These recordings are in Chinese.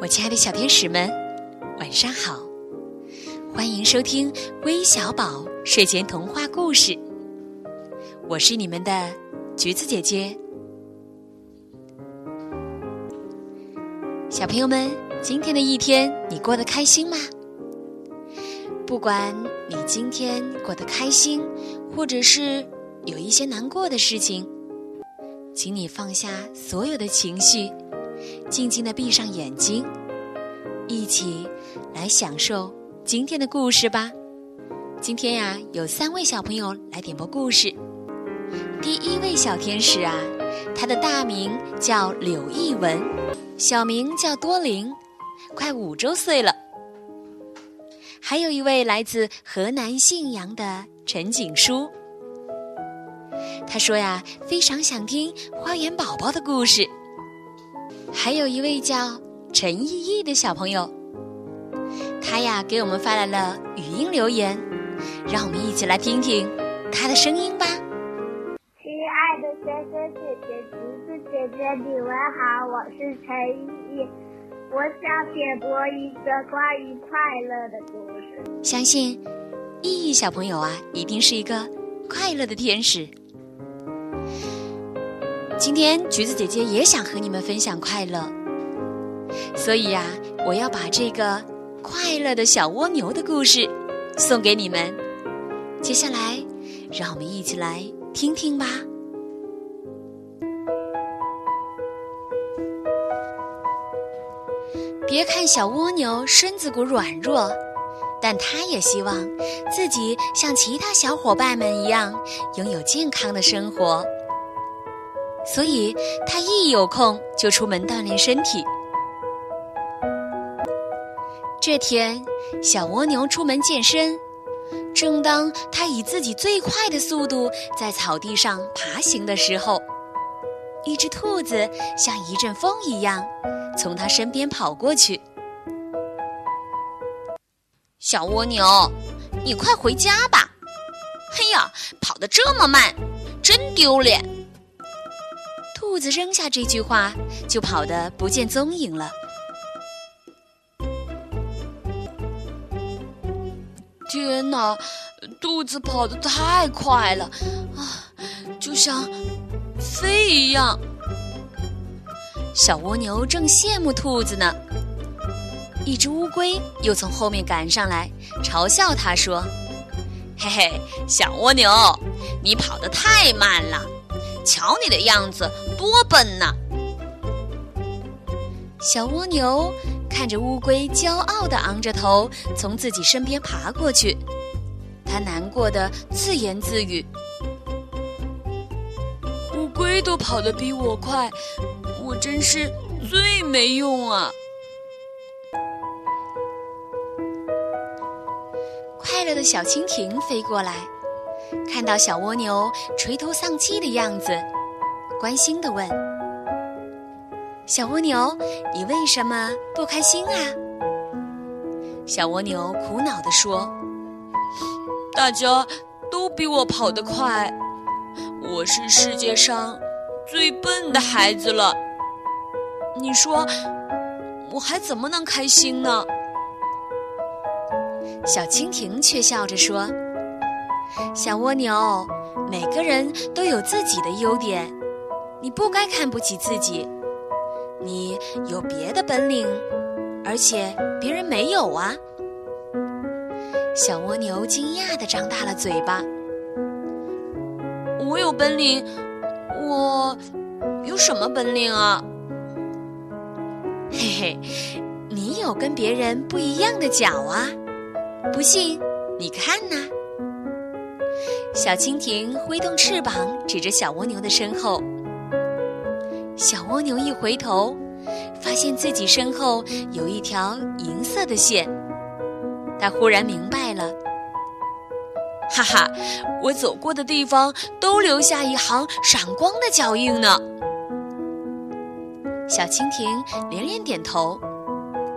我亲爱的小天使们，晚上好！欢迎收听微小宝睡前童话故事，我是你们的橘子姐姐。小朋友们，今天的一天你过得开心吗？不管你今天过得开心，或者是有一些难过的事情，请你放下所有的情绪。静静的闭上眼睛，一起来享受今天的故事吧。今天呀，有三位小朋友来点播故事。第一位小天使啊，他的大名叫柳艺文，小名叫多林，快五周岁了。还有一位来自河南信阳的陈景书，他说呀，非常想听花园宝宝的故事。还有一位叫陈毅毅的小朋友，他呀给我们发来了语音留言，让我们一起来听听他的声音吧。亲爱的哥哥姐姐、橘子姐姐，你们好，我是陈毅毅，我想点播一个关于快乐的故事。相信毅毅小朋友啊，一定是一个快乐的天使。今天橘子姐姐也想和你们分享快乐，所以呀，我要把这个快乐的小蜗牛的故事送给你们。接下来，让我们一起来听听吧。别看小蜗牛身子骨软弱，但它也希望自己像其他小伙伴们一样，拥有健康的生活。所以，他一有空就出门锻炼身体。这天，小蜗牛出门健身，正当他以自己最快的速度在草地上爬行的时候，一只兔子像一阵风一样从他身边跑过去。小蜗牛，你快回家吧！嘿呀，跑得这么慢，真丢脸！兔子扔下这句话，就跑得不见踪影了。天哪，兔子跑得太快了啊，就像飞一样。小蜗牛正羡慕兔子呢，一只乌龟又从后面赶上来，嘲笑它说：“嘿嘿，小蜗牛，你跑得太慢了。”瞧你的样子，多笨呐！小蜗牛看着乌龟骄傲地昂着头从自己身边爬过去，它难过的自言自语：“乌龟都跑得比我快，我真是最没用啊！”快乐的小蜻蜓飞过来。看到小蜗牛垂头丧气的样子，关心地问：“小蜗牛，你为什么不开心啊？”小蜗牛苦恼地说：“大家都比我跑得快，我是世界上最笨的孩子了。你说，我还怎么能开心呢？”小蜻蜓却笑着说。小蜗牛，每个人都有自己的优点，你不该看不起自己。你有别的本领，而且别人没有啊！小蜗牛惊讶地张大了嘴巴。我有本领？我有什么本领啊？嘿嘿，你有跟别人不一样的脚啊！不信，你看呐。小蜻蜓挥动翅膀，指着小蜗牛的身后。小蜗牛一回头，发现自己身后有一条银色的线。他忽然明白了，哈哈，我走过的地方都留下一行闪光的脚印呢。小蜻蜓连连点头，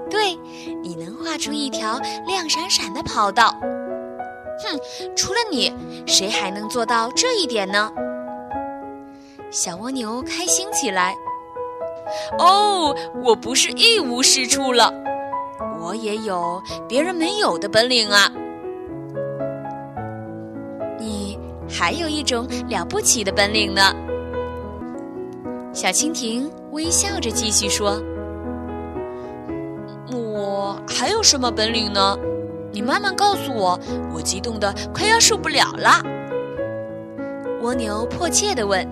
对，你能画出一条亮闪闪的跑道。哼，除了你，谁还能做到这一点呢？小蜗牛开心起来。哦，我不是一无是处了，我也有别人没有的本领啊！你还有一种了不起的本领呢。小蜻蜓微笑着继续说：“我还有什么本领呢？你慢慢告诉我。”我激动的快要受不了了。蜗牛迫切地问：“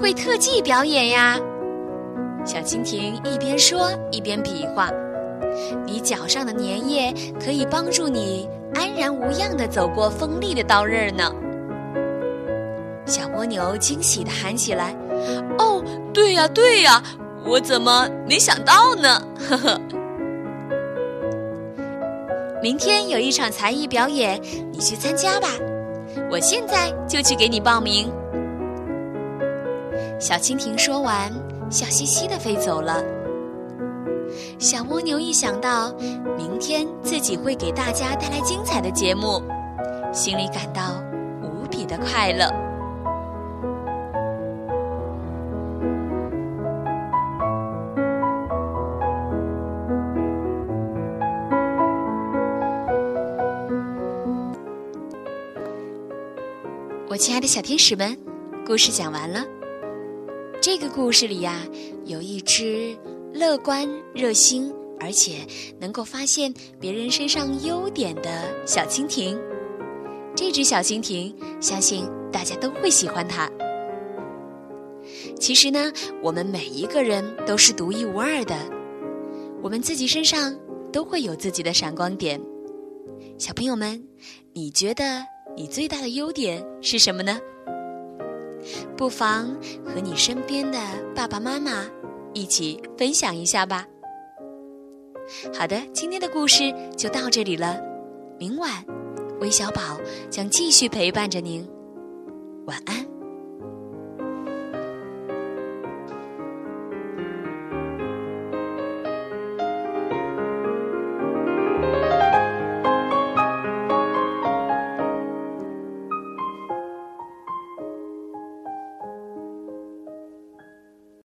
会特技表演呀？”小蜻蜓一边说一边比划：“你脚上的粘液可以帮助你安然无恙地走过锋利的刀刃呢。”小蜗牛惊喜地喊起来：“哦，对呀，对呀，我怎么没想到呢？”呵呵。明天有一场才艺表演，你去参加吧。我现在就去给你报名。小蜻蜓说完，笑嘻嘻地飞走了。小蜗牛一想到明天自己会给大家带来精彩的节目，心里感到无比的快乐。我亲爱的小天使们，故事讲完了。这个故事里呀，有一只乐观、热心，而且能够发现别人身上优点的小蜻蜓。这只小蜻蜓，相信大家都会喜欢它。其实呢，我们每一个人都是独一无二的，我们自己身上都会有自己的闪光点。小朋友们，你觉得？你最大的优点是什么呢？不妨和你身边的爸爸妈妈一起分享一下吧。好的，今天的故事就到这里了。明晚，微小宝将继续陪伴着您。晚安。